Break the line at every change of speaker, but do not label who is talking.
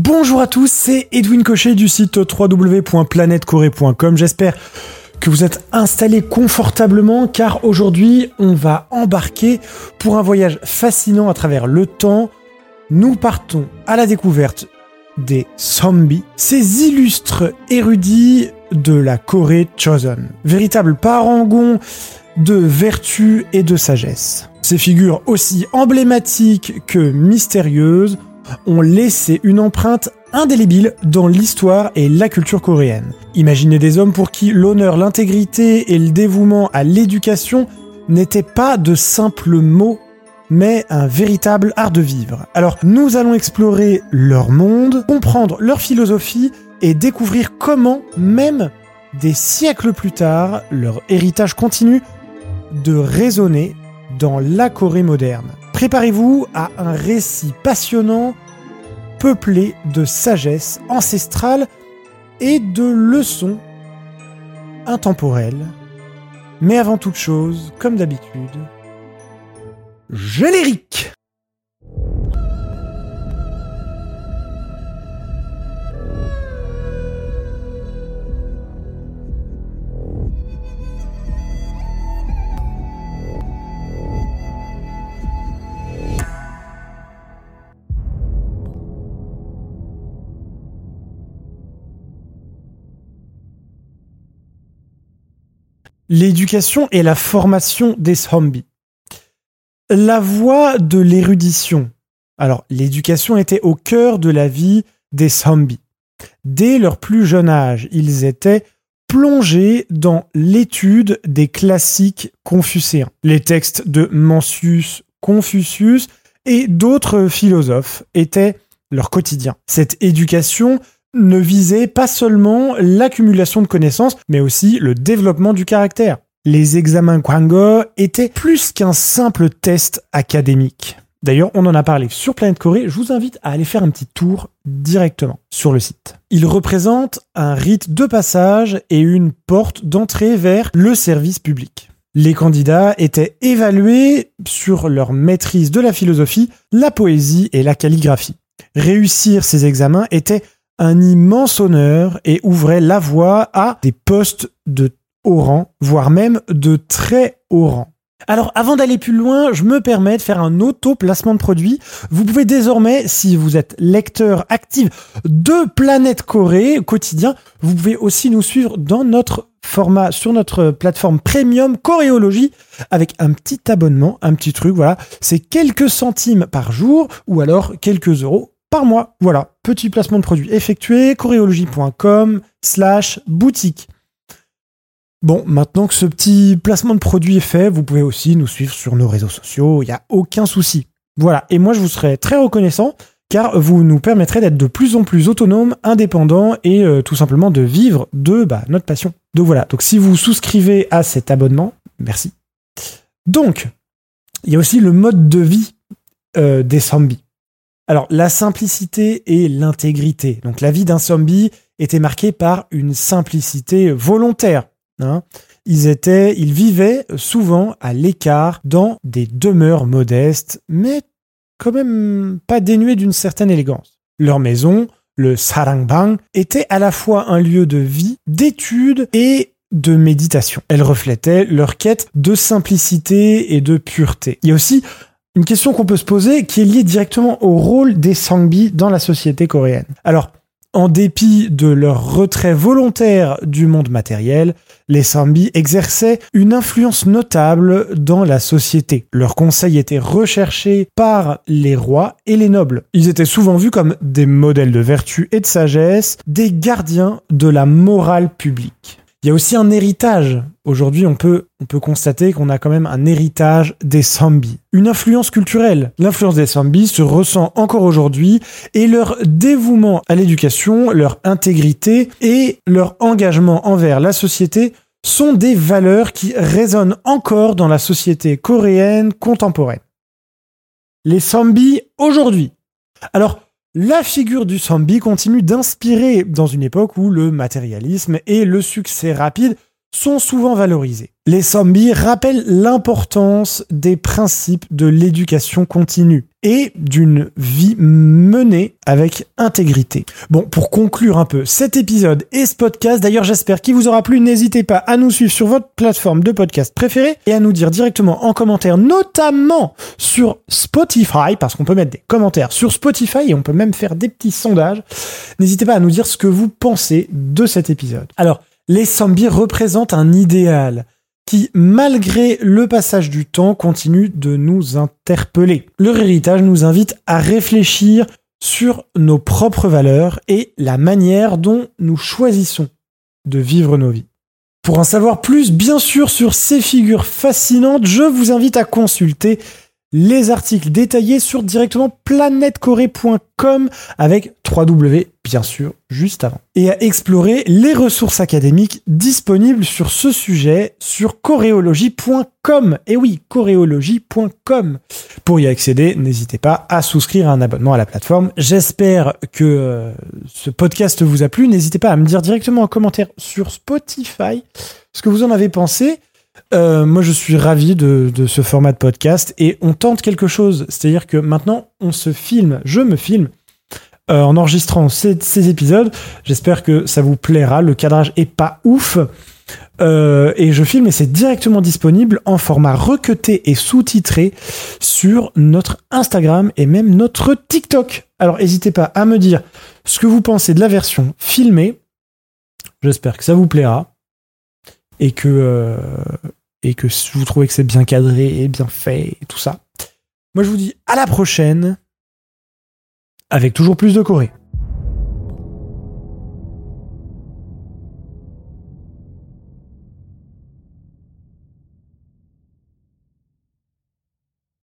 Bonjour à tous, c'est Edwin Cochet du site www.planetcorée.com. J'espère que vous êtes installés confortablement car aujourd'hui on va embarquer pour un voyage fascinant à travers le temps. Nous partons à la découverte des zombies, ces illustres érudits de la Corée Chosen, véritables parangons de vertu et de sagesse. Ces figures aussi emblématiques que mystérieuses ont laissé une empreinte indélébile dans l'histoire et la culture coréenne. Imaginez des hommes pour qui l'honneur, l'intégrité et le dévouement à l'éducation n'étaient pas de simples mots, mais un véritable art de vivre. Alors nous allons explorer leur monde, comprendre leur philosophie et découvrir comment, même des siècles plus tard, leur héritage continue de résonner dans la Corée moderne. Préparez-vous à un récit passionnant, peuplé de sagesse ancestrale et de leçons intemporelles. Mais avant toute chose, comme d'habitude, générique L'éducation et la formation des zombies. La voie de l'érudition. Alors, l'éducation était au cœur de la vie des zombies. Dès leur plus jeune âge, ils étaient plongés dans l'étude des classiques confucéens, les textes de Mencius, Confucius et d'autres philosophes étaient leur quotidien. Cette éducation ne visait pas seulement l'accumulation de connaissances, mais aussi le développement du caractère. Les examens Kwango étaient plus qu'un simple test académique. D'ailleurs, on en a parlé sur Planète Corée, je vous invite à aller faire un petit tour directement sur le site. Il représente un rite de passage et une porte d'entrée vers le service public. Les candidats étaient évalués sur leur maîtrise de la philosophie, la poésie et la calligraphie. Réussir ces examens était un immense honneur et ouvrait la voie à des postes de haut rang, voire même de très haut rang. Alors avant d'aller plus loin, je me permets de faire un auto-placement de produit. Vous pouvez désormais, si vous êtes lecteur actif de Planète Corée quotidien, vous pouvez aussi nous suivre dans notre format sur notre plateforme premium Coréologie avec un petit abonnement, un petit truc, voilà. C'est quelques centimes par jour ou alors quelques euros par mois. Voilà, petit placement de produit effectué, choréologie.com slash boutique. Bon, maintenant que ce petit placement de produit est fait, vous pouvez aussi nous suivre sur nos réseaux sociaux, il n'y a aucun souci. Voilà, et moi je vous serai très reconnaissant car vous nous permettrez d'être de plus en plus autonomes, indépendants et euh, tout simplement de vivre de bah, notre passion. Donc voilà, donc si vous souscrivez à cet abonnement, merci. Donc, il y a aussi le mode de vie euh, des zombies. Alors, la simplicité et l'intégrité. Donc, la vie d'un zombie était marquée par une simplicité volontaire. Hein. Ils étaient, ils vivaient souvent à l'écart dans des demeures modestes, mais quand même pas dénuées d'une certaine élégance. Leur maison, le sarangbang, était à la fois un lieu de vie, d'étude et de méditation. Elle reflétait leur quête de simplicité et de pureté. Il y a aussi une question qu'on peut se poser qui est liée directement au rôle des Sangbi dans la société coréenne. Alors, en dépit de leur retrait volontaire du monde matériel, les Sangbi exerçaient une influence notable dans la société. Leurs conseils étaient recherchés par les rois et les nobles. Ils étaient souvent vus comme des modèles de vertu et de sagesse, des gardiens de la morale publique. Il y a aussi un héritage. Aujourd'hui, on peut, on peut constater qu'on a quand même un héritage des Sambis. Une influence culturelle. L'influence des Sambis se ressent encore aujourd'hui et leur dévouement à l'éducation, leur intégrité et leur engagement envers la société sont des valeurs qui résonnent encore dans la société coréenne contemporaine. Les Sambis aujourd'hui. Alors, la figure du zombie continue d'inspirer dans une époque où le matérialisme et le succès rapide sont souvent valorisés. Les zombies rappellent l'importance des principes de l'éducation continue. Et d'une vie menée avec intégrité. Bon, pour conclure un peu cet épisode et ce podcast, d'ailleurs j'espère qu'il vous aura plu, n'hésitez pas à nous suivre sur votre plateforme de podcast préférée et à nous dire directement en commentaire, notamment sur Spotify, parce qu'on peut mettre des commentaires sur Spotify et on peut même faire des petits sondages. N'hésitez pas à nous dire ce que vous pensez de cet épisode. Alors, les zombies représentent un idéal qui, malgré le passage du temps, continue de nous interpeller. Leur héritage nous invite à réfléchir sur nos propres valeurs et la manière dont nous choisissons de vivre nos vies. Pour en savoir plus, bien sûr, sur ces figures fascinantes, je vous invite à consulter les articles détaillés sur directement planetcorée.com avec 3W bien sûr juste avant. Et à explorer les ressources académiques disponibles sur ce sujet sur choréologie.com. Et oui, choréologie.com. Pour y accéder, n'hésitez pas à souscrire à un abonnement à la plateforme. J'espère que euh, ce podcast vous a plu. N'hésitez pas à me dire directement en commentaire sur Spotify ce que vous en avez pensé. Euh, moi, je suis ravi de, ce format de podcast et on tente quelque chose. C'est-à-dire que maintenant, on se filme, je me filme euh, en enregistrant ces, épisodes. J'espère que ça vous plaira. Le cadrage est pas ouf. Euh, et je filme et c'est directement disponible en format recuté et sous-titré sur notre Instagram et même notre TikTok. Alors n'hésitez pas à me dire ce que vous pensez de la version filmée. J'espère que ça vous plaira et que et que vous trouvez que c'est bien cadré et bien fait et tout ça. Moi, je vous dis à la prochaine avec toujours plus de Corée.